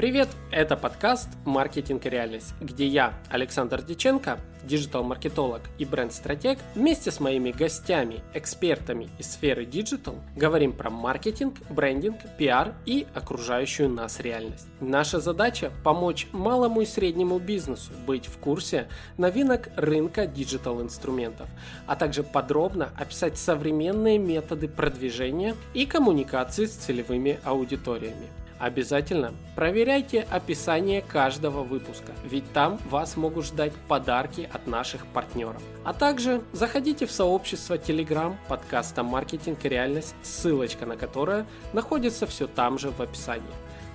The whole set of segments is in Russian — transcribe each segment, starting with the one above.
Привет, это подкаст «Маркетинг и реальность», где я, Александр Диченко, диджитал-маркетолог и бренд-стратег, вместе с моими гостями, экспертами из сферы диджитал, говорим про маркетинг, брендинг, пиар и окружающую нас реальность. Наша задача – помочь малому и среднему бизнесу быть в курсе новинок рынка диджитал-инструментов, а также подробно описать современные методы продвижения и коммуникации с целевыми аудиториями. Обязательно проверяйте описание каждого выпуска, ведь там вас могут ждать подарки от наших партнеров. А также заходите в сообщество Telegram подкаста «Маркетинг и реальность», ссылочка на которое находится все там же в описании.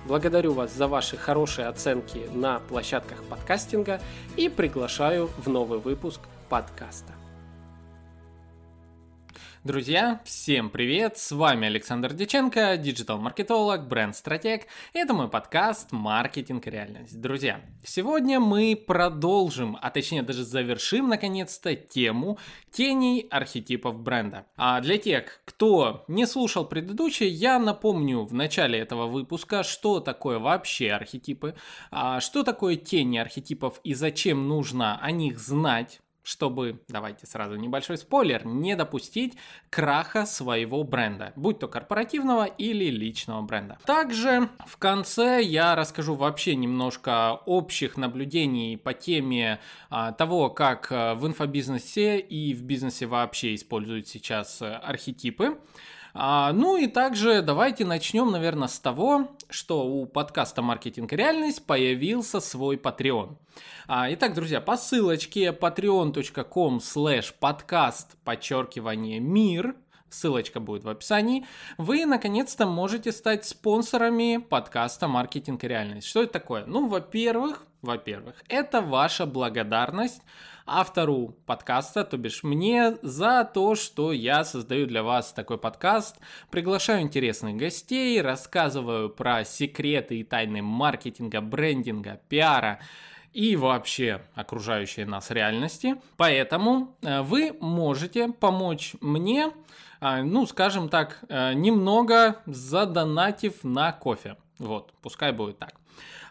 Благодарю вас за ваши хорошие оценки на площадках подкастинга и приглашаю в новый выпуск подкаста. Друзья, всем привет! С вами Александр Диченко, диджитал-маркетолог, бренд-стратег. Это мой подкаст «Маркетинг реальность». Друзья, сегодня мы продолжим, а точнее даже завершим наконец-то тему теней архетипов бренда. А для тех, кто не слушал предыдущий, я напомню в начале этого выпуска, что такое вообще архетипы, а что такое тени архетипов и зачем нужно о них знать чтобы, давайте сразу небольшой спойлер, не допустить краха своего бренда, будь то корпоративного или личного бренда. Также в конце я расскажу вообще немножко общих наблюдений по теме а, того, как а, в инфобизнесе и в бизнесе вообще используют сейчас а, архетипы. А, ну и также давайте начнем, наверное, с того, что у подкаста «Маркетинг и реальность» появился свой Patreon. А, итак, друзья, по ссылочке patreon.com slash подкаст подчеркивание мир ссылочка будет в описании, вы наконец-то можете стать спонсорами подкаста «Маркетинг и реальность». Что это такое? Ну, во-первых, во-первых, это ваша благодарность автору подкаста, то бишь мне, за то, что я создаю для вас такой подкаст, приглашаю интересных гостей, рассказываю про секреты и тайны маркетинга, брендинга, пиара, и вообще окружающей нас реальности. Поэтому э, вы можете помочь мне, э, ну, скажем так, э, немного задонатив на кофе. Вот, пускай будет так.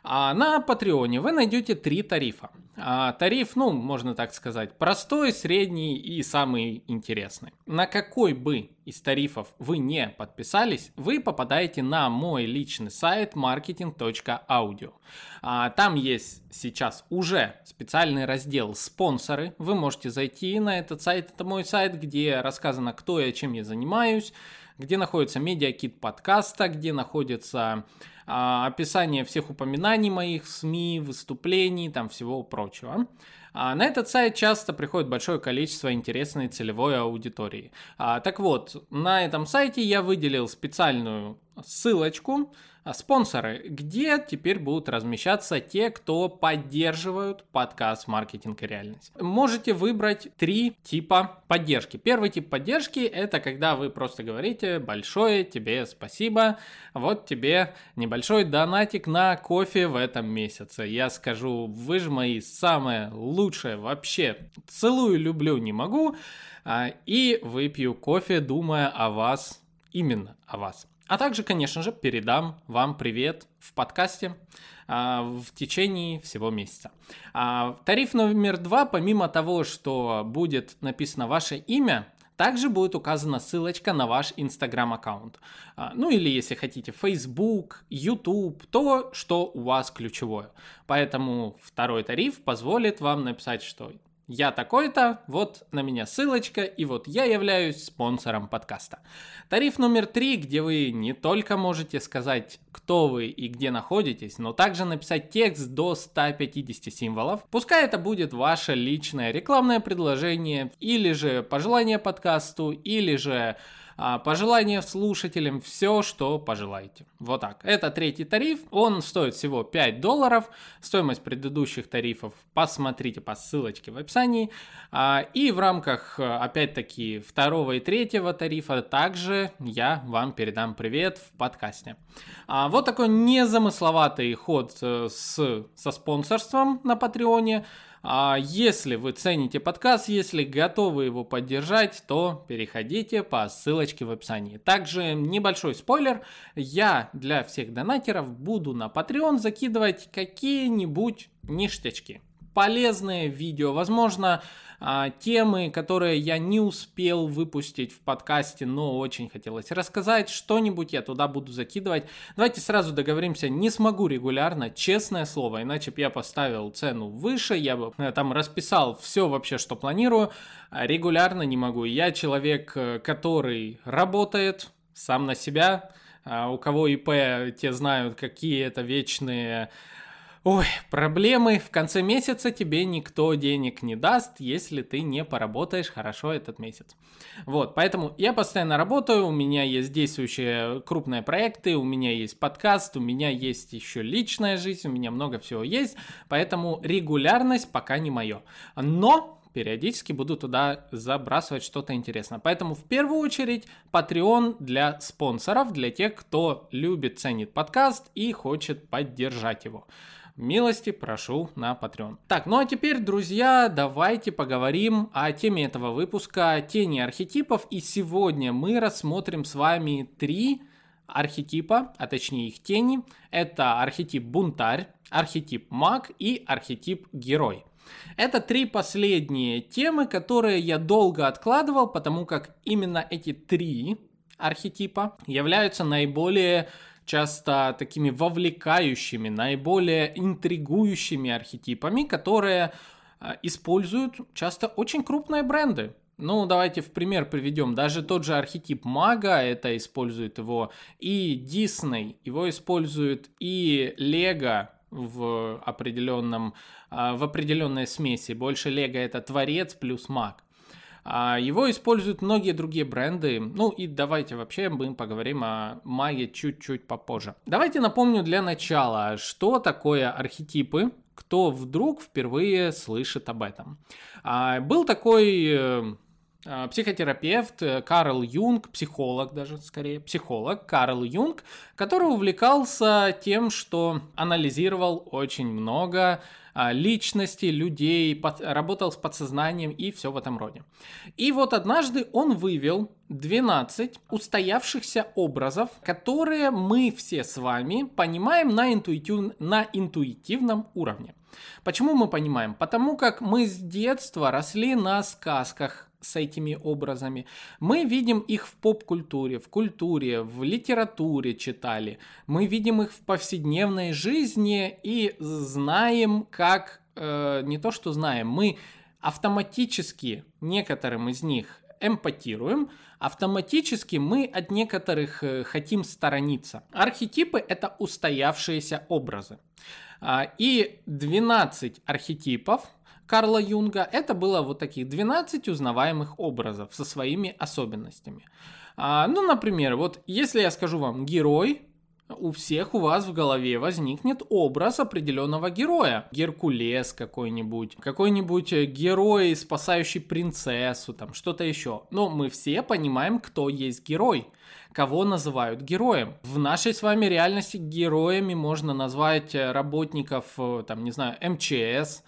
А на Патреоне вы найдете три тарифа. А, тариф, ну, можно так сказать, простой, средний и самый интересный. На какой бы из тарифов вы не подписались, вы попадаете на мой личный сайт marketing.audio. А, там есть сейчас уже специальный раздел «Спонсоры». Вы можете зайти на этот сайт, это мой сайт, где рассказано, кто я, чем я занимаюсь, где находится медиакит подкаста, где находится а, описание всех упоминаний моих в СМИ, выступлений, там всего прочего. А на этот сайт часто приходит большое количество интересной целевой аудитории. А, так вот, на этом сайте я выделил специальную ссылочку спонсоры, где теперь будут размещаться те, кто поддерживают подкаст «Маркетинг и реальность». Можете выбрать три типа поддержки. Первый тип поддержки – это когда вы просто говорите «большое тебе спасибо, вот тебе небольшой донатик на кофе в этом месяце». Я скажу, вы же мои самые лучшие вообще. Целую, люблю, не могу. А, и выпью кофе, думая о вас, именно о вас. А также, конечно же, передам вам привет в подкасте а, в течение всего месяца. А, тариф номер два, помимо того, что будет написано ваше имя, также будет указана ссылочка на ваш Instagram аккаунт. А, ну или если хотите Facebook, YouTube, то, что у вас ключевое. Поэтому второй тариф позволит вам написать, что я такой-то, вот на меня ссылочка, и вот я являюсь спонсором подкаста. Тариф номер три, где вы не только можете сказать, кто вы и где находитесь, но также написать текст до 150 символов. Пускай это будет ваше личное рекламное предложение, или же пожелание подкасту, или же пожелания слушателям, все, что пожелаете. Вот так. Это третий тариф, он стоит всего 5 долларов. Стоимость предыдущих тарифов посмотрите по ссылочке в описании. А, и в рамках, опять-таки, второго и третьего тарифа также я вам передам привет в подкасте. А, вот такой незамысловатый ход э, с, со спонсорством на Патреоне. А если вы цените подкаст, если готовы его поддержать, то переходите по ссылочке в описании. Также небольшой спойлер, я для всех донатеров буду на Patreon закидывать какие-нибудь ништячки. Полезные видео, возможно, а, темы, которые я не успел выпустить в подкасте, но очень хотелось рассказать. Что-нибудь я туда буду закидывать. Давайте сразу договоримся, не смогу регулярно, честное слово, иначе бы я поставил цену выше, я бы э, там расписал все вообще, что планирую. А регулярно не могу. Я человек, э, который работает сам на себя, а у кого ИП, те знают, какие это вечные Ой, проблемы. В конце месяца тебе никто денег не даст, если ты не поработаешь хорошо этот месяц. Вот, поэтому я постоянно работаю, у меня есть действующие крупные проекты, у меня есть подкаст, у меня есть еще личная жизнь, у меня много всего есть, поэтому регулярность пока не мое. Но периодически буду туда забрасывать что-то интересное. Поэтому в первую очередь Patreon для спонсоров, для тех, кто любит, ценит подкаст и хочет поддержать его милости прошу на Patreon. Так, ну а теперь, друзья, давайте поговорим о теме этого выпуска «Тени архетипов». И сегодня мы рассмотрим с вами три архетипа, а точнее их тени. Это архетип бунтарь, архетип маг и архетип герой. Это три последние темы, которые я долго откладывал, потому как именно эти три архетипа являются наиболее часто такими вовлекающими, наиболее интригующими архетипами, которые а, используют часто очень крупные бренды. Ну, давайте в пример приведем. Даже тот же архетип мага, это использует его и Disney, его использует и Лего в определенном, а, в определенной смеси. Больше Лего это творец плюс маг. А его используют многие другие бренды. Ну и давайте вообще мы поговорим о маге чуть-чуть попозже. Давайте напомню для начала, что такое архетипы, кто вдруг впервые слышит об этом. А, был такой э, а, психотерапевт э, Карл Юнг, психолог даже скорее, психолог Карл Юнг, который увлекался тем, что анализировал очень много личности, людей, под, работал с подсознанием и все в этом роде. И вот однажды он вывел 12 устоявшихся образов, которые мы все с вами понимаем на, интуитив, на интуитивном уровне. Почему мы понимаем? Потому как мы с детства росли на сказках, с этими образами. Мы видим их в поп-культуре, в культуре, в литературе читали. Мы видим их в повседневной жизни и знаем, как... Э, не то, что знаем, мы автоматически некоторым из них эмпатируем, автоматически мы от некоторых э, хотим сторониться. Архетипы — это устоявшиеся образы. А, и 12 архетипов Карла Юнга, это было вот таких 12 узнаваемых образов со своими особенностями. А, ну, например, вот если я скажу вам герой, у всех у вас в голове возникнет образ определенного героя. Геркулес какой-нибудь, какой-нибудь герой, спасающий принцессу, там что-то еще. Но мы все понимаем, кто есть герой кого называют героем. В нашей с вами реальности героями можно назвать работников, э, там, не знаю, МЧС,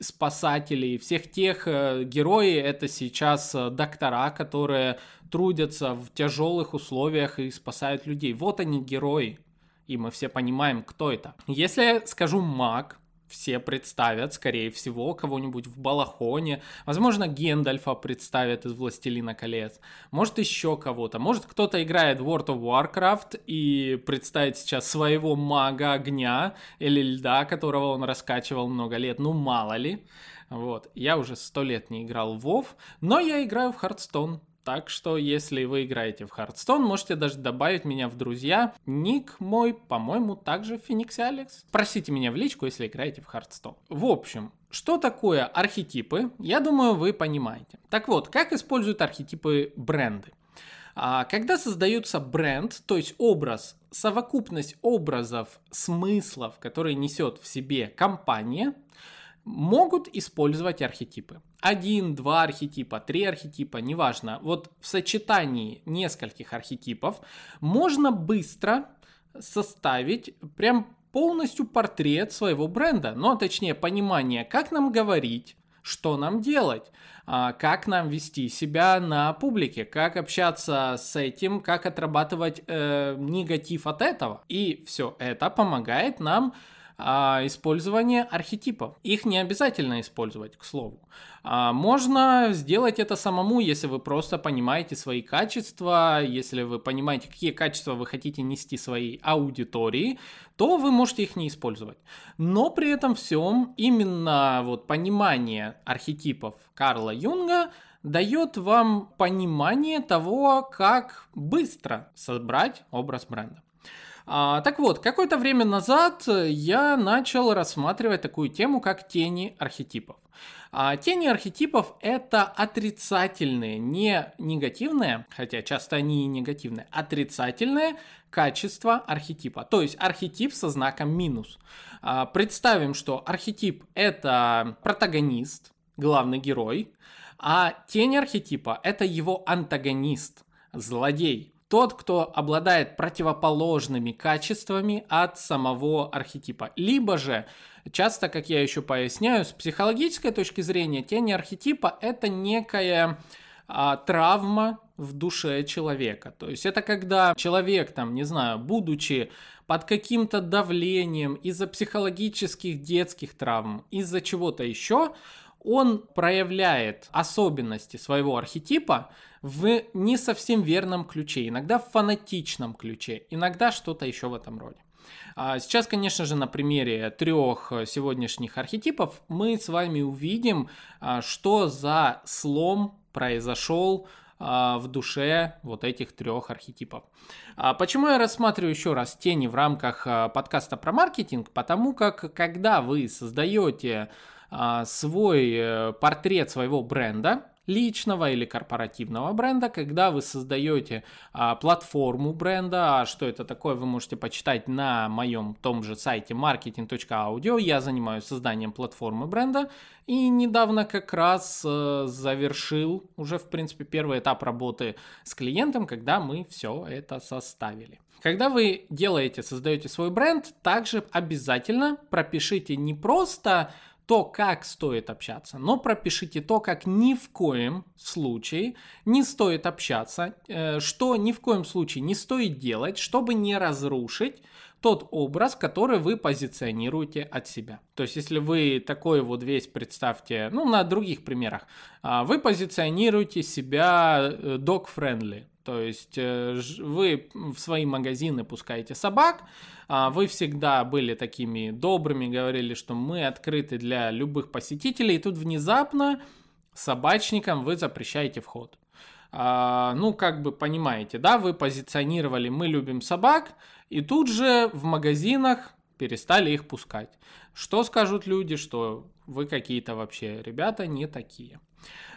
спасателей, всех тех э, героев, это сейчас э, доктора, которые трудятся в тяжелых условиях и спасают людей. Вот они герои, и мы все понимаем, кто это. Если я скажу маг, все представят, скорее всего, кого-нибудь в Балахоне. Возможно, Гендальфа представят из «Властелина колец». Может, еще кого-то. Может, кто-то играет World of Warcraft и представит сейчас своего мага огня или льда, которого он раскачивал много лет. Ну, мало ли. Вот. Я уже сто лет не играл в WoW, но я играю в Hearthstone. Так что, если вы играете в Hearthstone, можете даже добавить меня в друзья. Ник мой, по-моему, также Phoenix Алекс. Просите меня в личку, если играете в Hearthstone. В общем, что такое архетипы? Я думаю, вы понимаете. Так вот, как используют архетипы бренды? А, когда создается бренд, то есть образ, совокупность образов, смыслов, которые несет в себе компания, могут использовать архетипы. Один, два архетипа, три архетипа, неважно. Вот в сочетании нескольких архетипов можно быстро составить прям полностью портрет своего бренда, но точнее понимание, как нам говорить, что нам делать, а, как нам вести себя на публике, как общаться с этим, как отрабатывать э, негатив от этого. И все это помогает нам а, использование архетипов. Их не обязательно использовать, к слову. А, можно сделать это самому, если вы просто понимаете свои качества, если вы понимаете, какие качества вы хотите нести своей аудитории, то вы можете их не использовать. Но при этом всем именно вот понимание архетипов Карла Юнга дает вам понимание того, как быстро собрать образ бренда. А, так вот, какое-то время назад я начал рассматривать такую тему, как тени архетипов. А, тени архетипов это отрицательные, не негативные, хотя часто они и негативные, отрицательные качества архетипа. То есть архетип со знаком минус. А, представим, что архетип это протагонист, главный герой, а тень архетипа это его антагонист, злодей тот, кто обладает противоположными качествами от самого архетипа. Либо же, часто, как я еще поясняю, с психологической точки зрения, тень архетипа это некая а, травма в душе человека. То есть это когда человек, там, не знаю, будучи под каким-то давлением из-за психологических детских травм, из-за чего-то еще, он проявляет особенности своего архетипа, в не совсем верном ключе, иногда в фанатичном ключе, иногда что-то еще в этом роде. А сейчас, конечно же, на примере трех сегодняшних архетипов мы с вами увидим, а, что за слом произошел а, в душе вот этих трех архетипов. Почему я рассматриваю еще раз тени в рамках подкаста про маркетинг? Потому как когда вы создаете свой э, портрет своего бренда, личного или корпоративного бренда, когда вы создаете а, платформу бренда, а что это такое, вы можете почитать на моем том же сайте marketing.audio. Я занимаюсь созданием платформы бренда и недавно как раз э, завершил уже, в принципе, первый этап работы с клиентом, когда мы все это составили. Когда вы делаете, создаете свой бренд, также обязательно пропишите не просто то, как стоит общаться, но пропишите то, как ни в коем случае не стоит общаться, э, что ни в коем случае не стоит делать, чтобы не разрушить тот образ, который вы позиционируете от себя. То есть, если вы такой вот весь представьте, ну, на других примерах, а, вы позиционируете себя э, dog-friendly, то есть э, вы в свои магазины пускаете собак, а, вы всегда были такими добрыми, говорили, что мы открыты для любых посетителей, и тут внезапно собачникам вы запрещаете вход. А, ну, как бы понимаете, да, вы позиционировали «мы любим собак», и тут же в магазинах перестали их пускать. Что скажут люди, что вы какие-то вообще ребята не такие.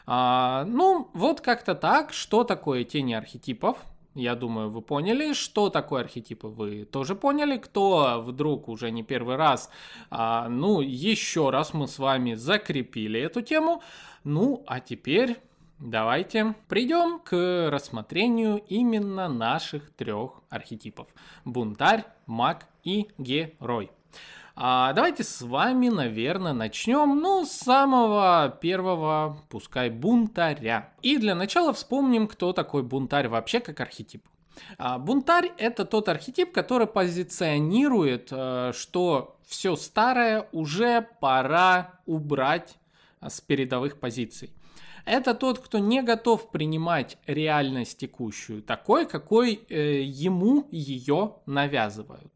А, ну, вот как-то так. Что такое тени архетипов? Я думаю, вы поняли, что такое архетипы, вы тоже поняли. Кто вдруг уже не первый раз, а, ну, еще раз мы с вами закрепили эту тему. Ну, а теперь давайте придем к рассмотрению именно наших трех архетипов. Бунтарь, маг и герой. А давайте с вами, наверное, начнем, ну, с самого первого, пускай, бунтаря. И для начала вспомним, кто такой бунтарь вообще как архетип. А, бунтарь это тот архетип, который позиционирует, э, что все старое уже пора убрать с передовых позиций. Это тот, кто не готов принимать реальность текущую такой, какой э, ему ее навязывают.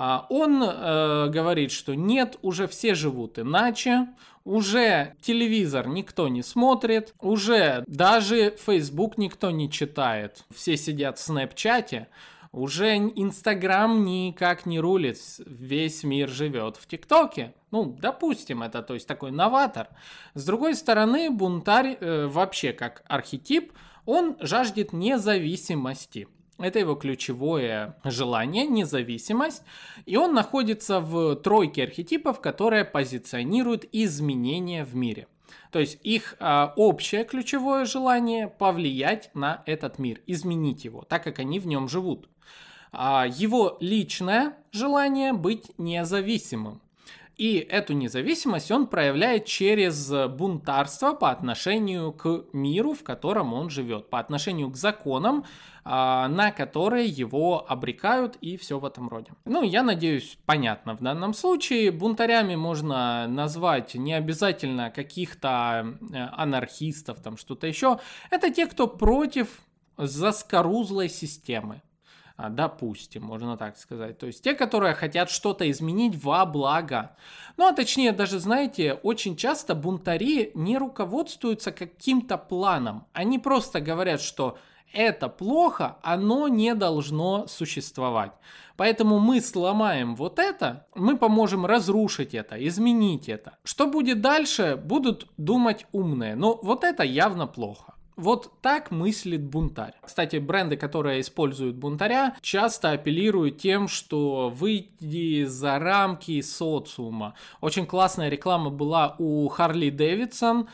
А, он э, говорит, что нет, уже все живут иначе, уже телевизор никто не смотрит, уже даже Facebook никто не читает, все сидят в Снэпчате, уже Инстаграм никак не рулит, весь мир живет в ТикТоке. Ну, допустим, это то есть такой новатор. С другой стороны, бунтарь э, вообще как архетип, он жаждет независимости. Это его ключевое желание, независимость. И он находится в тройке архетипов, которые позиционируют изменения в мире. То есть их а, общее ключевое желание повлиять на этот мир, изменить его, так как они в нем живут. а, его личное желание быть независимым. И эту независимость он проявляет через бунтарство по отношению к миру, в котором он живет, по отношению к законам, на которые его обрекают и все в этом роде. Ну, я надеюсь, понятно в данном случае. Бунтарями можно назвать не обязательно каких-то э, анархистов, там что-то еще. Это те, кто против заскорузлой системы. А, допустим, можно так сказать. То есть те, которые хотят что-то изменить во благо. Ну, а точнее, даже, знаете, очень часто бунтари не руководствуются каким-то планом. Они просто говорят, что это плохо, оно не должно существовать. Поэтому мы сломаем вот это, мы поможем разрушить это, изменить это. Что будет дальше, будут думать умные. Но вот это явно плохо. Вот так мыслит бунтарь. Кстати, бренды, которые используют бунтаря, часто апеллируют тем, что выйди за рамки социума. Очень классная реклама была у Харли Дэвидсон,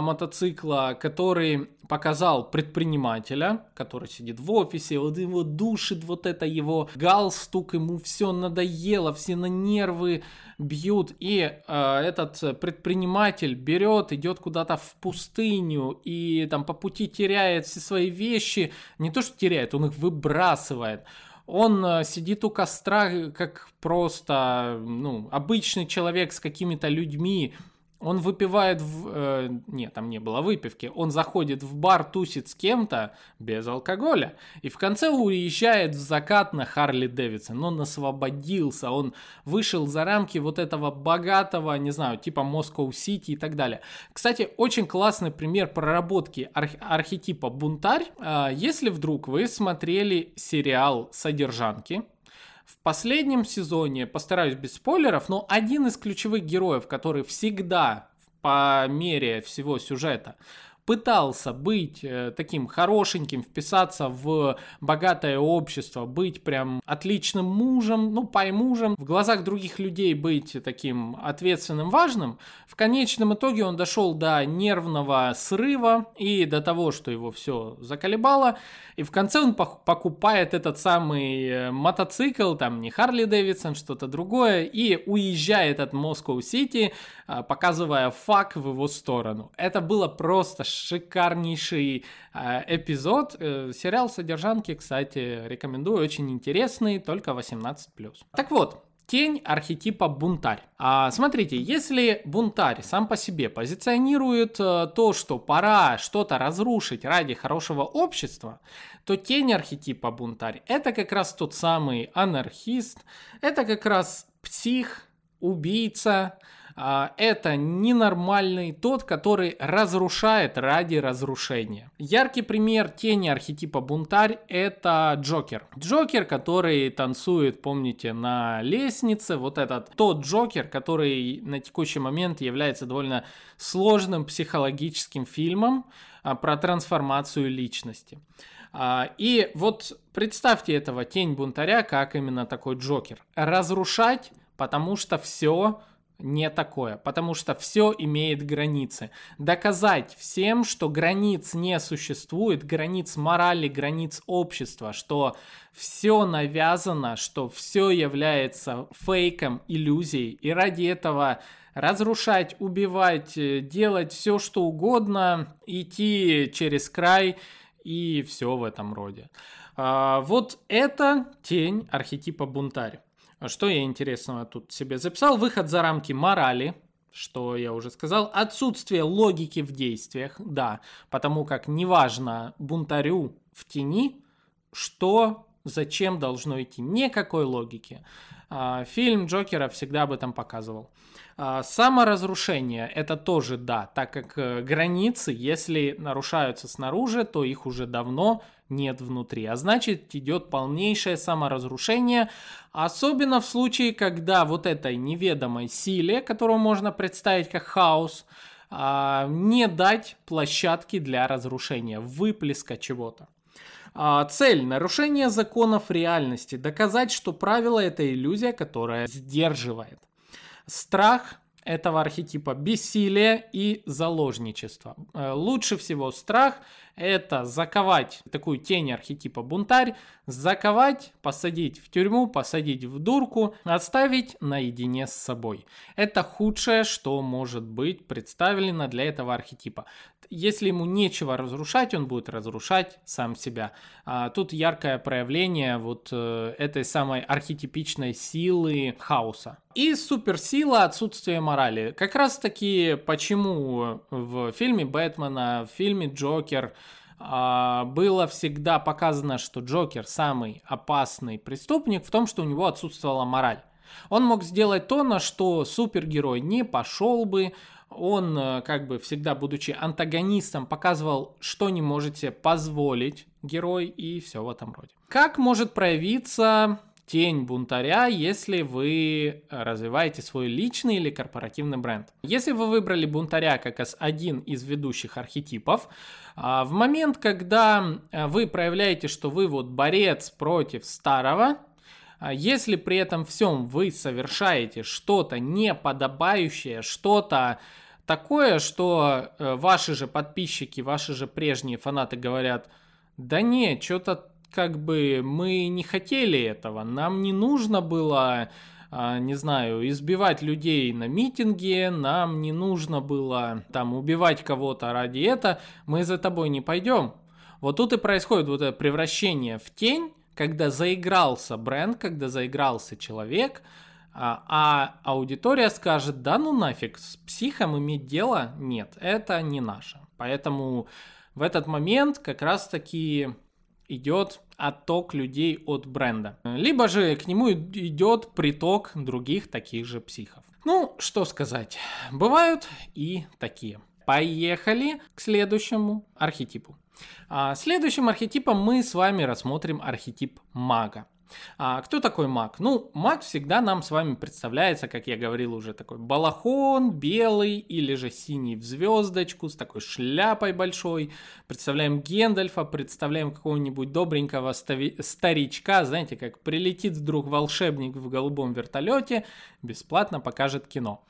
мотоцикла, который показал предпринимателя, который сидит в офисе, вот его душит вот это его галстук, ему все надоело, все на нервы бьют, и э, этот предприниматель берет, идет куда-то в пустыню и там по пути теряет все свои вещи, не то что теряет, он их выбрасывает, он э, сидит у костра как просто ну, обычный человек с какими-то людьми, он выпивает в... Э, нет, там не было выпивки. Он заходит в бар, тусит с кем-то без алкоголя. И в конце уезжает в закат на Харли Дэвидсон. Он освободился, он вышел за рамки вот этого богатого, не знаю, типа Москва Сити и так далее. Кстати, очень классный пример проработки арх- архетипа бунтарь. Э, если вдруг вы смотрели сериал «Содержанки», в последнем сезоне, постараюсь без спойлеров, но один из ключевых героев, который всегда по мере всего сюжета пытался быть э, таким хорошеньким, вписаться в богатое общество, быть прям отличным мужем, ну, пай-мужем, в глазах других людей быть таким ответственным, важным, в конечном итоге он дошел до нервного срыва и до того, что его все заколебало, и в конце он покупает этот самый э, мотоцикл, там не Харли Дэвидсон, что-то другое, и уезжает от Москва-Сити, а, показывая фак в его сторону. Это было просто шикарнейший а, эпизод. Э, сериал «Содержанки», кстати, рекомендую, очень интересный, только 18+. Так вот, Тень архетипа бунтарь. А, смотрите, если бунтарь сам по себе позиционирует а, то, что пора что-то разрушить ради хорошего общества, то тень архетипа бунтарь это как раз тот самый анархист, это как раз псих, убийца, это ненормальный, тот, который разрушает ради разрушения. Яркий пример тени архетипа бунтарь это Джокер. Джокер, который танцует, помните, на лестнице, вот этот тот Джокер, который на текущий момент является довольно сложным психологическим фильмом а, про трансформацию личности. А, и вот представьте этого тень бунтаря как именно такой Джокер. Разрушать, потому что все не такое, потому что все имеет границы. Доказать всем, что границ не существует, границ морали, границ общества, что все навязано, что все является фейком, иллюзией, и ради этого разрушать, убивать, э, делать все, что угодно, идти через край и все в этом роде. А, вот это тень архетипа бунтарь. Что я интересного тут себе записал? Выход за рамки морали, что я уже сказал. Отсутствие логики в действиях, да, потому как неважно бунтарю в тени, что, зачем должно идти. Никакой логики. А, фильм Джокера всегда об этом показывал. А, саморазрушение это тоже да, так как э, границы, если нарушаются снаружи, то их уже давно нет внутри. А значит, идет полнейшее саморазрушение, особенно в случае, когда вот этой неведомой силе, которую можно представить как хаос, а, не дать площадки для разрушения, выплеска чего-то. А, цель – нарушение законов реальности, доказать, что правило – это иллюзия, которая сдерживает. Страх этого архетипа бессилие и заложничество. Э, лучше всего страх это заковать такую тень архетипа бунтарь, заковать, посадить в тюрьму, посадить в дурку, оставить наедине с собой. Это худшее, что может быть представлено для этого архетипа. Если ему нечего разрушать, он будет разрушать сам себя. А тут яркое проявление вот э, этой самой архетипичной силы хаоса. И суперсила отсутствие морали. Как раз таки почему в фильме Бэтмена, в фильме Джокер было всегда показано, что Джокер самый опасный преступник в том, что у него отсутствовала мораль. Он мог сделать то, на что супергерой не пошел бы, он, э, как бы всегда будучи антагонистом, показывал, что не можете позволить герой и все в этом роде. Как может проявиться тень бунтаря, если вы развиваете свой личный или корпоративный бренд. Если вы выбрали бунтаря как один из ведущих архетипов, а, в момент, когда э, вы проявляете, что вы вот борец против старого, а, если при этом всем вы совершаете что-то неподобающее, что-то такое, что э, ваши же подписчики, ваши же прежние фанаты говорят, да не, что-то как бы мы не хотели этого, нам не нужно было, а, не знаю, избивать людей на митинге, нам не нужно было там убивать кого-то ради этого, мы за тобой не пойдем. Вот тут и происходит вот это превращение в тень, когда заигрался бренд, когда заигрался человек, а, а аудитория скажет, да ну нафиг, с психом иметь дело нет, это не наше. Поэтому в этот момент как раз таки идет отток людей от бренда. Либо же к нему идет приток других таких же психов. Ну, что сказать, бывают и такие. Поехали к следующему архетипу. А следующим архетипом мы с вами рассмотрим архетип мага. А кто такой маг? Ну, маг всегда нам с вами представляется, как я говорил уже, такой балахон белый или же синий в звездочку с такой шляпой большой. Представляем Гендальфа, представляем какого-нибудь добренького старичка, знаете, как прилетит вдруг волшебник в голубом вертолете, бесплатно покажет кино.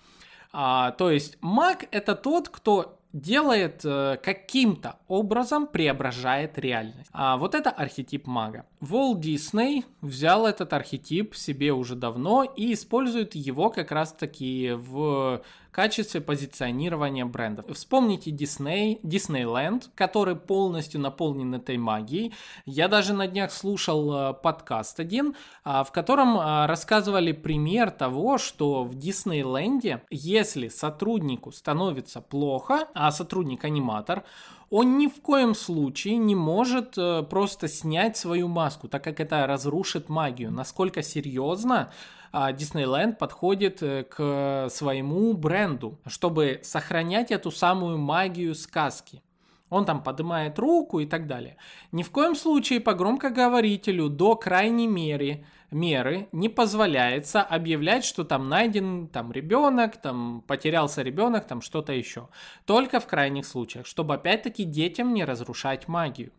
А, то есть маг это тот, кто делает э, каким-то образом преображает реальность. А вот это архетип мага. Волт Дисней взял этот архетип себе уже давно и использует его как раз таки в качестве позиционирования брендов. Вспомните Disney, Disneyland, который полностью наполнен этой магией. Я даже на днях слушал э, подкаст один, а, в котором а, рассказывали пример того, что в Диснейленде, если сотруднику становится плохо, а сотрудник-аниматор, он ни в коем случае не может э, просто снять свою маску, так как это разрушит магию. Насколько серьезно Диснейленд подходит э, к своему бренду, чтобы сохранять эту самую магию сказки. Он там поднимает руку и так далее. Ни в коем случае по громкоговорителю до крайней меры, меры не позволяется объявлять, что там найден там ребенок, там потерялся ребенок, там что-то еще. Только в крайних случаях, чтобы опять-таки детям не разрушать магию.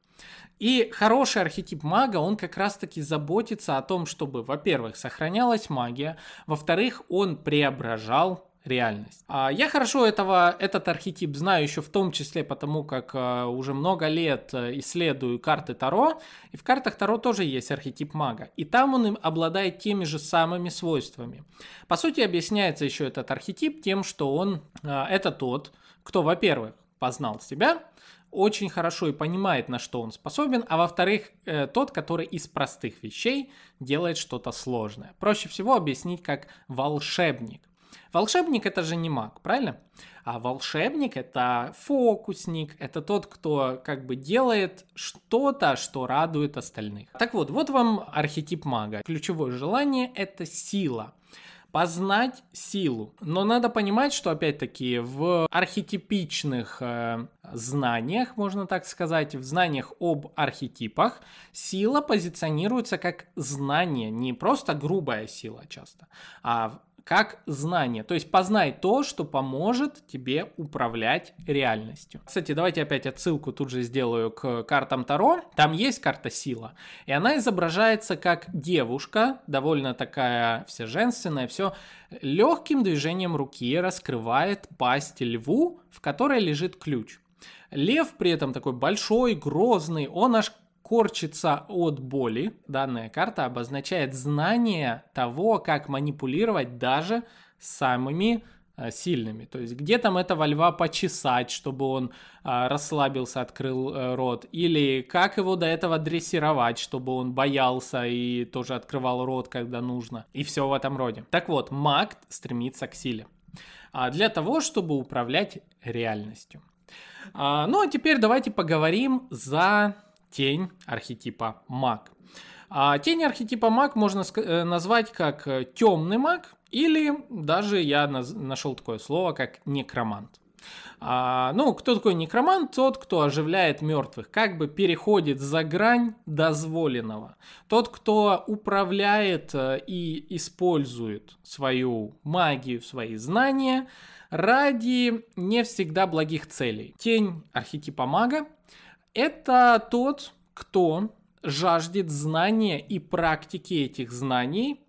И хороший архетип мага, он как раз-таки заботится о том, чтобы, во-первых, сохранялась магия, во-вторых, он преображал реальность. А я хорошо этого, этот архетип знаю еще в том числе потому, как а, уже много лет э, исследую карты Таро, и в картах Таро тоже есть архетип мага, и там он им обладает теми же самыми свойствами. По сути, объясняется еще этот архетип тем, что он а, это тот, кто, во-первых, познал себя, очень хорошо и понимает, на что он способен, а во-вторых, э, тот, который из простых вещей делает что-то сложное. Проще всего объяснить как волшебник. Волшебник это же не маг, правильно? А волшебник это фокусник, это тот, кто как бы делает что-то, что радует остальных. Так вот, вот вам архетип мага. Ключевое желание это сила познать силу. Но надо понимать, что опять-таки в архетипичных э, знаниях, можно так сказать, в знаниях об архетипах, сила позиционируется как знание, не просто грубая сила часто, а как знание. То есть познай то, что поможет тебе управлять реальностью. Кстати, давайте опять отсылку тут же сделаю к картам Таро. Там есть карта сила, и она изображается как девушка, довольно такая вся женственная, все легким движением руки раскрывает пасть льву, в которой лежит ключ. Лев при этом такой большой, грозный, он аж корчится от боли. Данная карта обозначает знание того, как манипулировать даже самыми э, сильными. То есть где там этого льва почесать, чтобы он а, расслабился, открыл а, рот, или как его до этого дрессировать, чтобы он боялся и тоже открывал рот, когда нужно, и все в этом роде. Так вот, маг стремится к силе. А для того, чтобы управлять реальностью. А, ну а теперь давайте поговорим за тень архетипа маг. А тень архетипа маг можно э, назвать как э, темный маг или даже я нашел такое слово как некромант. А, ну, кто такой некромант? Тот, кто оживляет мертвых, как бы переходит за грань дозволенного. Тот, кто управляет э, и использует свою магию, свои знания ради не всегда благих целей. Тень архетипа мага это тот, кто жаждет знания и практики этих знаний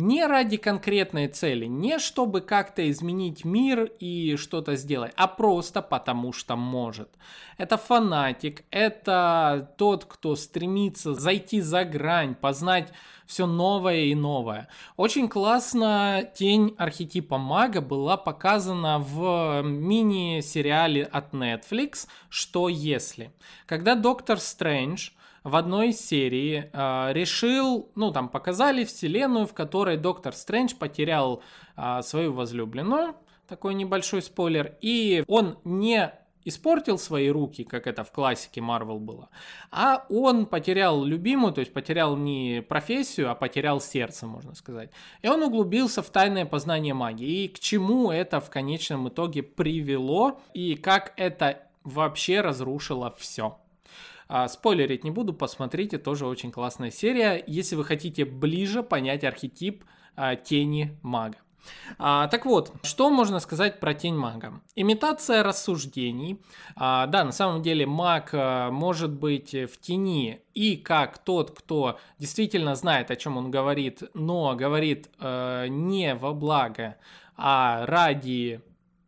не ради конкретной цели, не чтобы как-то изменить мир и что-то сделать, а просто потому что может. Это фанатик, это тот, кто стремится зайти за грань, познать все новое и новое. Очень классно тень архетипа мага была показана в мини-сериале от Netflix «Что если?». Когда Доктор Стрэндж в одной серии э, решил, ну там показали вселенную, в которой Доктор Стрэндж потерял э, свою возлюбленную, такой небольшой спойлер, и он не испортил свои руки, как это в классике Марвел было, а он потерял любимую, то есть потерял не профессию, а потерял сердце, можно сказать. И он углубился в тайное познание магии. И к чему это в конечном итоге привело, и как это вообще разрушило все. А, спойлерить не буду, посмотрите, тоже очень классная серия, если вы хотите ближе понять архетип а, тени мага. А, так вот, что можно сказать про тень мага? Имитация рассуждений. А, да, на самом деле маг а, может быть в тени и как тот, кто действительно знает, о чем он говорит, но говорит а, не во благо, а ради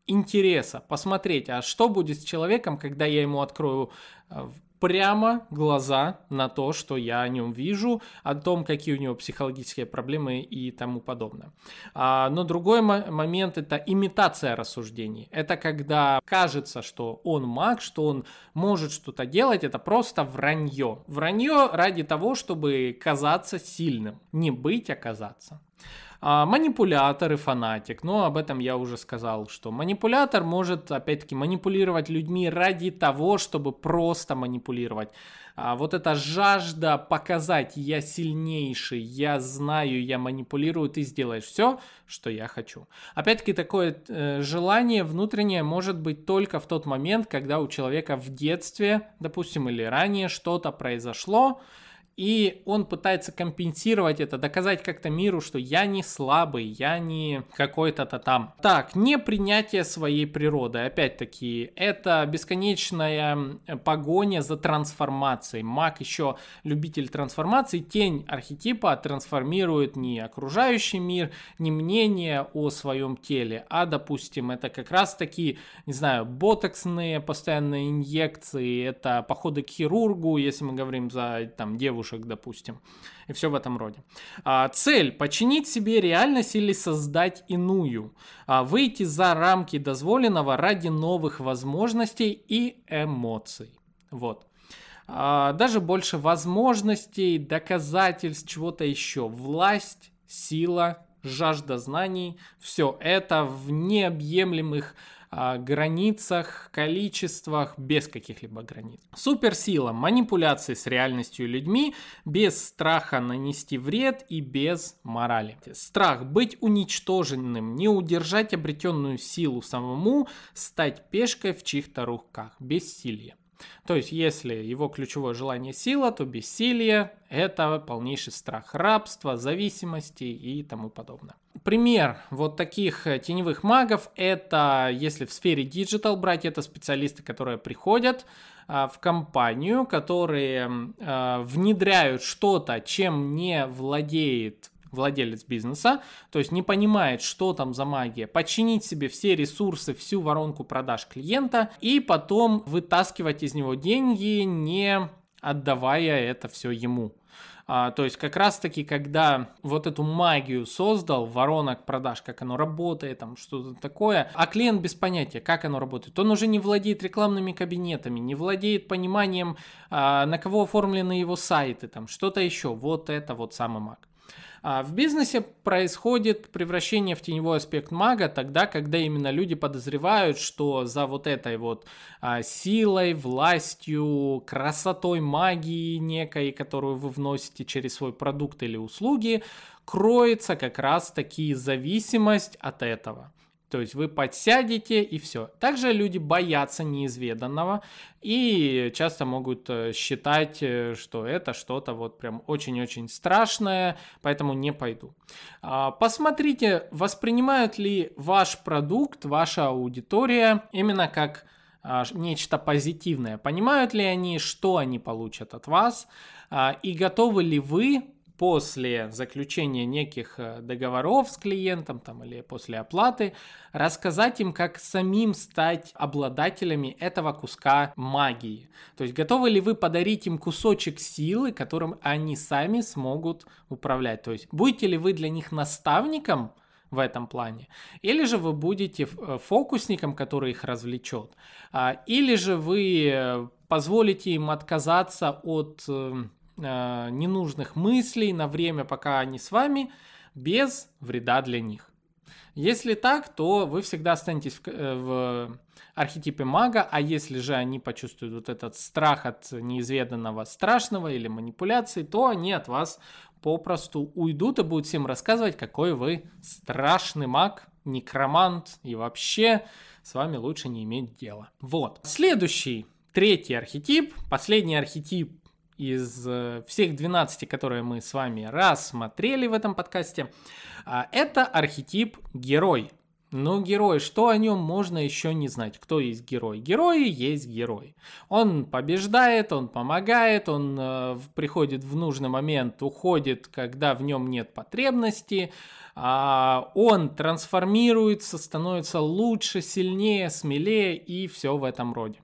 интереса посмотреть, а что будет с человеком, когда я ему открою а, прямо глаза на то, что я о нем вижу, о том, какие у него психологические проблемы и тому подобное. А, но другой момент это имитация рассуждений. Это когда кажется, что он маг, что он может что-то делать, это просто вранье. Вранье ради того, чтобы казаться сильным, не быть, а казаться. А, манипулятор и фанатик. Но об этом я уже сказал, что манипулятор может, опять-таки, манипулировать людьми ради того, чтобы просто манипулировать. А вот эта жажда показать, я сильнейший, я знаю, я манипулирую, ты сделаешь все, что я хочу. Опять-таки, такое э, желание внутреннее может быть только в тот момент, когда у человека в детстве, допустим, или ранее что-то произошло, и он пытается компенсировать это, доказать как-то миру, что я не слабый, я не какой-то-то там. Так, не принятие своей природы. Опять-таки, это бесконечная погоня за трансформацией. Маг еще любитель трансформации. Тень архетипа трансформирует не окружающий мир, не мнение о своем теле, а, допустим, это как раз-таки, не знаю, ботоксные постоянные инъекции, это походы к хирургу, если мы говорим за там девушку девушек, допустим, и все в этом роде. А, цель – починить себе реальность или создать иную, а, выйти за рамки дозволенного ради новых возможностей и эмоций. Вот. А, даже больше возможностей, доказательств, чего-то еще. Власть, сила, жажда знаний – все это в необъемлемых границах, количествах, без каких-либо границ. Суперсила, манипуляции с реальностью людьми, без страха нанести вред и без морали. Страх быть уничтоженным, не удержать обретенную силу самому, стать пешкой в чьих-то руках, бессилие. То есть, если его ключевое желание сила, то бессилие – это полнейший страх рабства, зависимости и тому подобное. Пример вот таких э, теневых магов – это, если в сфере диджитал брать, это специалисты, которые приходят а, в компанию, которые а, внедряют что-то, чем не владеет владелец бизнеса, то есть не понимает, что там за магия, починить себе все ресурсы, всю воронку продаж клиента и потом вытаскивать из него деньги, не отдавая это все ему. А, то есть как раз таки, когда вот эту магию создал, воронок продаж, как оно работает, там что-то такое, а клиент без понятия, как оно работает, он уже не владеет рекламными кабинетами, не владеет пониманием, а, на кого оформлены его сайты, там что-то еще. Вот это вот самый маг. А в бизнесе происходит превращение в теневой аспект мага тогда, когда именно люди подозревают, что за вот этой вот а, силой, властью, красотой магии некой, которую вы вносите через свой продукт или услуги, кроется как раз таки зависимость от этого. То есть вы подсядете и все. Также люди боятся неизведанного и часто могут э, считать, э, что это что-то вот прям очень-очень страшное, поэтому не пойду. А, посмотрите, воспринимают ли ваш продукт, ваша аудитория именно как а, нечто позитивное. Понимают ли они, что они получат от вас а, и готовы ли вы после заключения неких э, договоров с клиентом там, или после оплаты, рассказать им, как самим стать обладателями этого куска магии. То есть готовы ли вы подарить им кусочек силы, которым они сами смогут управлять. То есть будете ли вы для них наставником, в этом плане. Или же вы будете э, фокусником, который их развлечет. А, или же вы э, позволите им отказаться от э, ненужных мыслей на время, пока они с вами, без вреда для них. Если так, то вы всегда останетесь в, э, в архетипе мага, а если же они почувствуют вот этот страх от неизведанного страшного или манипуляций, то они от вас попросту уйдут и будут всем рассказывать, какой вы страшный маг, некромант и вообще с вами лучше не иметь дела. Вот. Следующий, третий архетип, последний архетип из э, всех 12, которые мы с вами рассмотрели в этом подкасте, а, это архетип герой. Но герой, что о нем можно еще не знать? Кто есть герой? Герой есть герой. Он побеждает, он помогает, он э, приходит в нужный момент, уходит, когда в нем нет потребности. Э, он трансформируется, становится лучше, сильнее, смелее и все в этом роде.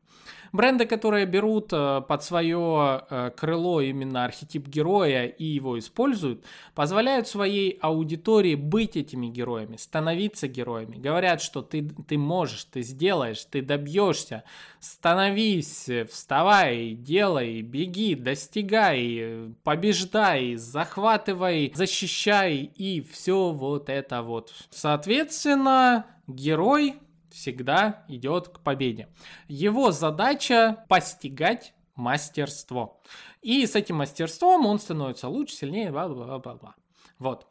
Бренды, которые берут э, под свое э, крыло именно архетип героя и его используют, позволяют своей аудитории быть этими героями, становиться героями. Говорят, что ты, ты можешь, ты сделаешь, ты добьешься. Становись, вставай, делай, беги, достигай, побеждай, захватывай, защищай и все вот это вот. Соответственно, герой всегда идет к победе. Его задача постигать мастерство. И с этим мастерством он становится лучше, сильнее, бла-бла-бла-бла. Вот.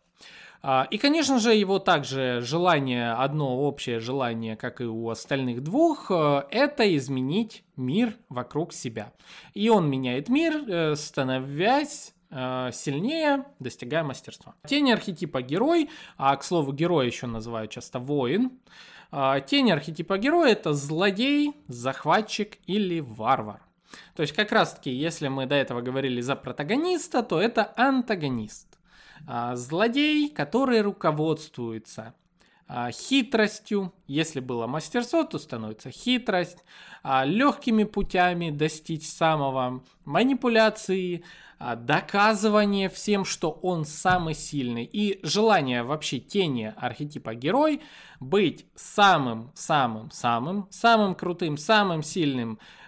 А, и, конечно же, его также желание, одно общее желание, как и у остальных двух, э, это изменить мир вокруг себя. И он меняет мир, э, становясь э, сильнее, достигая мастерства. Тень архетипа герой, а к слову герой еще называют часто воин, а, тень архетипа героя это злодей, захватчик или варвар. То есть как раз таки, если мы до этого говорили за протагониста, то это антагонист. А, злодей, который руководствуется хитростью, если было мастерство, то становится хитрость, легкими путями достичь самого, манипуляции, а, доказывание всем, что он самый сильный, и желание вообще тени архетипа герой быть самым-самым-самым, самым крутым, самым сильным, а,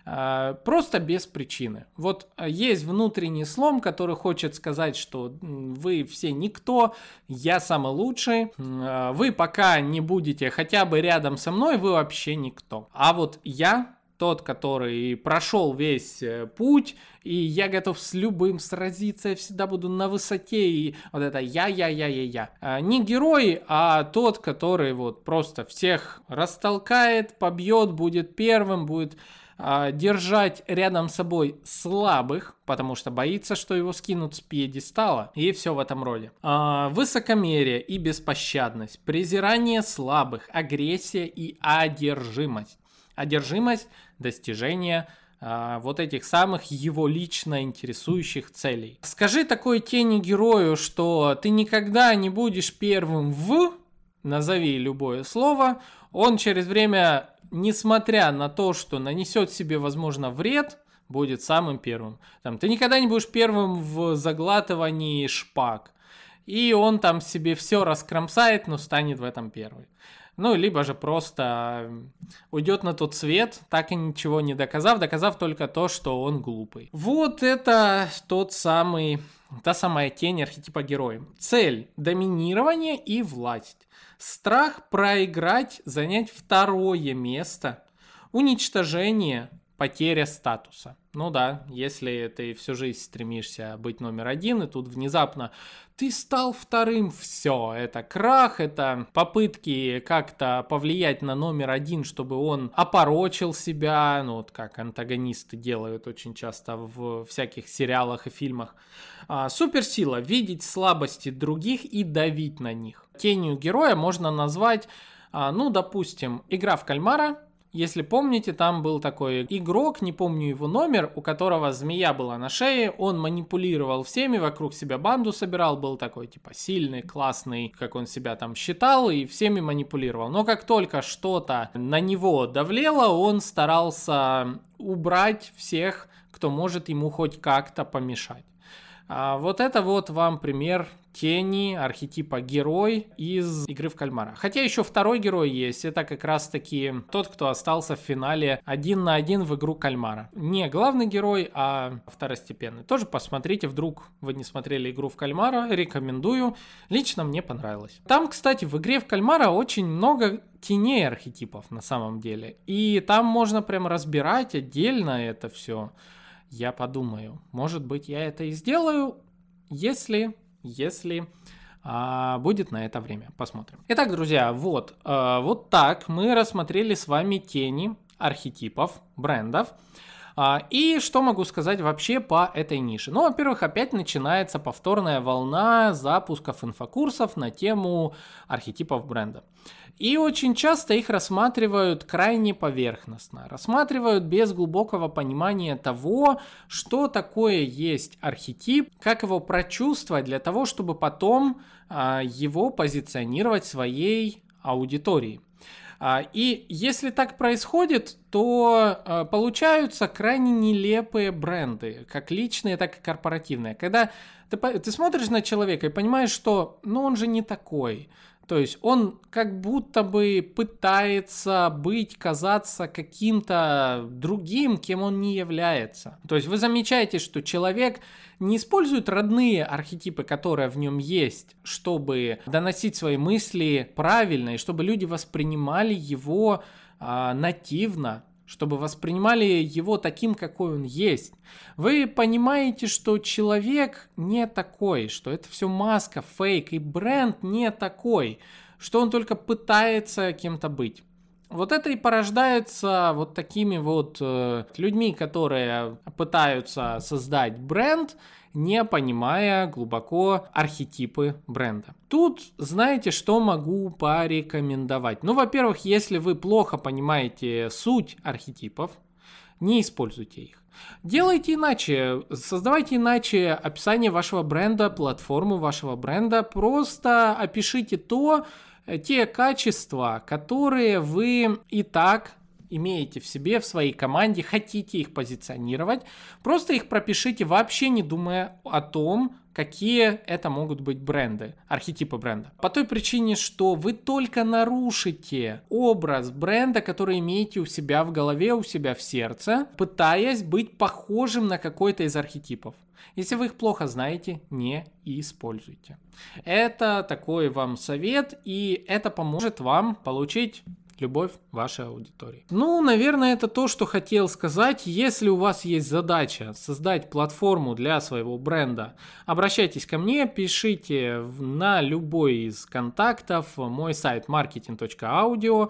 просто без причины. Вот а, есть внутренний слом, который хочет сказать, что вы все никто, я самый лучший, вы пока не будете хотя бы рядом со мной, вы вообще никто. А вот я тот, который прошел весь э, путь, и я готов с любым сразиться, я всегда буду на высоте, и вот это я-я-я-я-я. Не герой, а тот, который вот просто всех растолкает, побьет, будет первым, будет держать рядом с собой слабых, потому что боится, что его скинут с пьедестала, и все в этом роде. А, высокомерие и беспощадность, презирание слабых, агрессия и одержимость. Одержимость – достижение а, вот этих самых его лично интересующих целей. Скажи такой тени герою, что ты никогда не будешь первым в, назови любое слово, он через время, несмотря на то, что нанесет себе, возможно, вред, будет самым первым. Там, ты никогда не будешь первым в заглатывании шпаг. И он там себе все раскромсает, но станет в этом первый. Ну, либо же просто уйдет на тот свет, так и ничего не доказав, доказав только то, что он глупый. Вот это тот самый, та самая тень архетипа героя. Цель – доминирование и власть. Страх проиграть, занять второе место. Уничтожение, потеря статуса. Ну да, если ты всю жизнь стремишься быть номер один, и тут внезапно ты стал вторым, все, это крах, это попытки как-то повлиять на номер один, чтобы он опорочил себя, ну вот как антагонисты делают очень часто в всяких сериалах и фильмах. А, суперсила, видеть слабости других и давить на них. Тенью героя можно назвать, а, ну допустим, игра в кальмара, если помните, там был такой игрок, не помню его номер, у которого змея была на шее, он манипулировал всеми, вокруг себя банду собирал, был такой типа сильный, классный, как он себя там считал, и всеми манипулировал. Но как только что-то на него давлело, он старался убрать всех, кто может ему хоть как-то помешать. А вот это вот вам пример тени архетипа герой из игры в кальмара. Хотя еще второй герой есть, это как раз таки тот, кто остался в финале один на один в игру кальмара. Не главный герой, а второстепенный. Тоже посмотрите, вдруг вы не смотрели игру в кальмара, рекомендую. Лично мне понравилось. Там, кстати, в игре в кальмара очень много теней архетипов на самом деле. И там можно прям разбирать отдельно это все. Я подумаю, может быть, я это и сделаю, если если а, будет на это время. Посмотрим. Итак, друзья, вот, а, вот так мы рассмотрели с вами тени архетипов брендов. А, и что могу сказать вообще по этой нише? Ну, во-первых, опять начинается повторная волна запусков инфокурсов на тему архетипов бренда. И очень часто их рассматривают крайне поверхностно, рассматривают без глубокого понимания того, что такое есть архетип, как его прочувствовать для того, чтобы потом а, его позиционировать своей аудитории. А, и если так происходит, то а, получаются крайне нелепые бренды, как личные, так и корпоративные. Когда ты, ты смотришь на человека и понимаешь, что ну он же не такой, то есть он как будто бы пытается быть, казаться каким-то другим, кем он не является. То есть вы замечаете, что человек не использует родные архетипы, которые в нем есть, чтобы доносить свои мысли правильно и чтобы люди воспринимали его а, нативно, чтобы воспринимали его таким, какой он есть. Вы понимаете, что человек не такой, что это все маска, фейк, и бренд не такой, что он только пытается кем-то быть. Вот это и порождается вот такими вот э, людьми, которые пытаются создать бренд, не понимая глубоко архетипы бренда. Тут знаете, что могу порекомендовать? Ну, во-первых, если вы плохо понимаете суть архетипов, не используйте их. Делайте иначе, создавайте иначе описание вашего бренда, платформу вашего бренда, просто опишите то, э, те качества, которые вы и так имеете в себе, в своей команде, хотите их позиционировать, просто их пропишите, вообще не думая о том, какие это могут быть бренды, архетипы бренда. По той причине, что вы только нарушите образ бренда, который имеете у себя в голове, у себя в сердце, пытаясь быть похожим на какой-то из архетипов. Если вы их плохо знаете, не используйте. Это такой вам совет, и это поможет вам получить любовь вашей аудитории. Ну, наверное, это то, что хотел сказать. Если у вас есть задача создать платформу для своего бренда, обращайтесь ко мне, пишите на любой из контактов, мой сайт marketing.audio,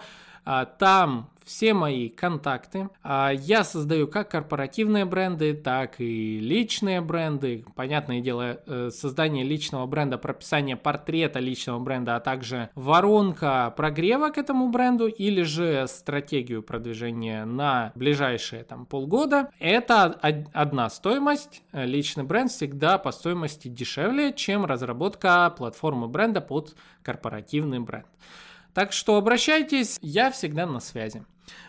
там все мои контакты. А, я создаю как корпоративные бренды, так и личные бренды. Понятное дело, э, создание личного бренда, прописание портрета личного бренда, а также воронка прогрева к этому бренду или же стратегию продвижения на ближайшие там полгода. Это одна стоимость. Личный бренд всегда по стоимости дешевле, чем разработка платформы бренда под корпоративный бренд. Так что обращайтесь, я всегда на связи.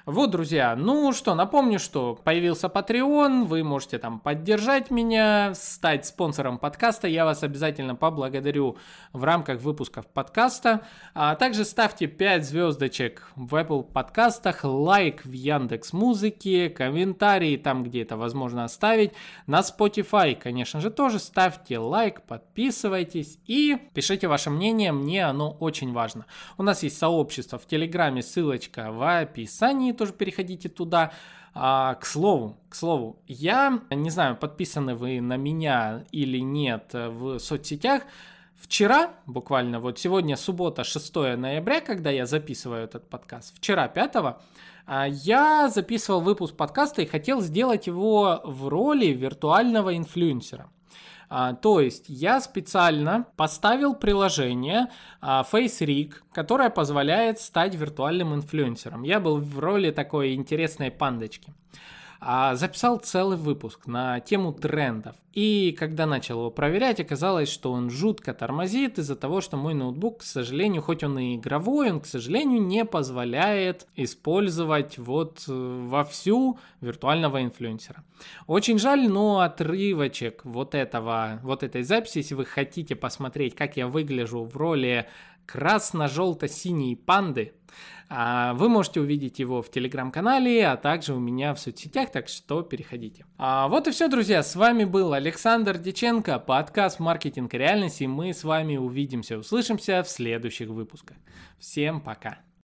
Вот, друзья, ну что, напомню, что появился Patreon, вы можете там поддержать меня, стать спонсором подкаста, я вас обязательно поблагодарю в рамках выпусков подкаста. А также ставьте 5 звездочек в Apple подкастах, лайк в Яндекс Музыке, комментарии там, где это возможно оставить. На Spotify, конечно же, тоже ставьте лайк, подписывайтесь и пишите ваше мнение, мне оно очень важно. У нас есть сообщество в Телеграме, ссылочка в описании, тоже переходите туда. А, к слову, к слову, я не знаю, подписаны вы на меня или нет в соцсетях. Вчера, буквально, вот сегодня суббота, 6 ноября, когда я записываю этот подкаст, вчера, 5 а, я записывал выпуск подкаста и хотел сделать его в роли виртуального инфлюенсера. А, то есть я специально поставил приложение а, FaceRig, которое позволяет стать виртуальным инфлюенсером. Я был в роли такой интересной пандочки. А, записал целый выпуск на тему трендов. И когда начал его проверять, оказалось, что он жутко тормозит из-за того, что мой ноутбук, к сожалению, хоть он и игровой, он, к сожалению, не позволяет использовать вот э, вовсю виртуального инфлюенсера. Очень жаль, но отрывочек вот этого, вот этой записи, если вы хотите посмотреть, как я выгляжу в роли красно-желто-синей панды, вы можете увидеть его в телеграм-канале, а также у меня в соцсетях, так что переходите. А вот и все, друзья. С вами был Александр Диченко, подкаст «Маркетинг и реальность», и мы с вами увидимся, услышимся в следующих выпусках. Всем пока!